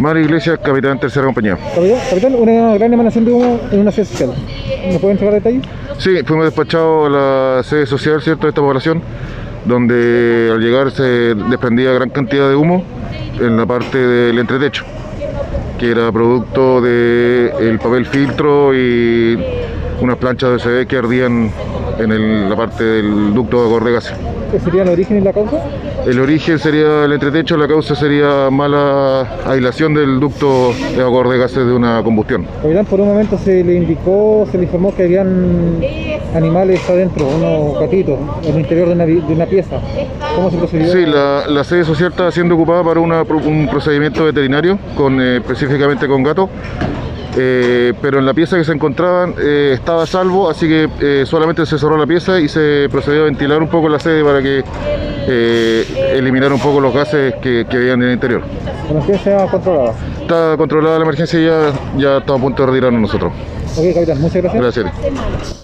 Mario Iglesias, capitán tercera compañía. Capitán, capitán, una gran emanación de humo en una sede social. ¿Me pueden entregar detalles? Sí, fuimos despachados a la sede social ¿cierto? de esta población, donde al llegar se desprendía gran cantidad de humo en la parte del entretecho, que era producto del papel filtro y unas planchas de USB que ardían en el- la parte del ducto de acorde de gases. ¿Qué sería el origen y la causa? El origen sería el entretecho, la causa sería mala aislación del ducto de acorde de gases de una combustión. Capitán, por un momento se le indicó, se le informó que habían animales adentro, unos gatitos, en el interior de una, vi- de una pieza. ¿Cómo se procedió? Sí, la, la sede social estaba siendo ocupada para una un procedimiento veterinario, con, eh, específicamente con gatos, eh, pero en la pieza que se encontraban eh, estaba a salvo, así que eh, solamente se cerró la pieza y se procedió a ventilar un poco la sede para que eliminar un poco los gases que, que habían en el interior. La emergencia controlada. Está controlada la emergencia y ya, ya estamos a punto de retirarnos nosotros. Ok, capitán, muchas gracias. Gracias.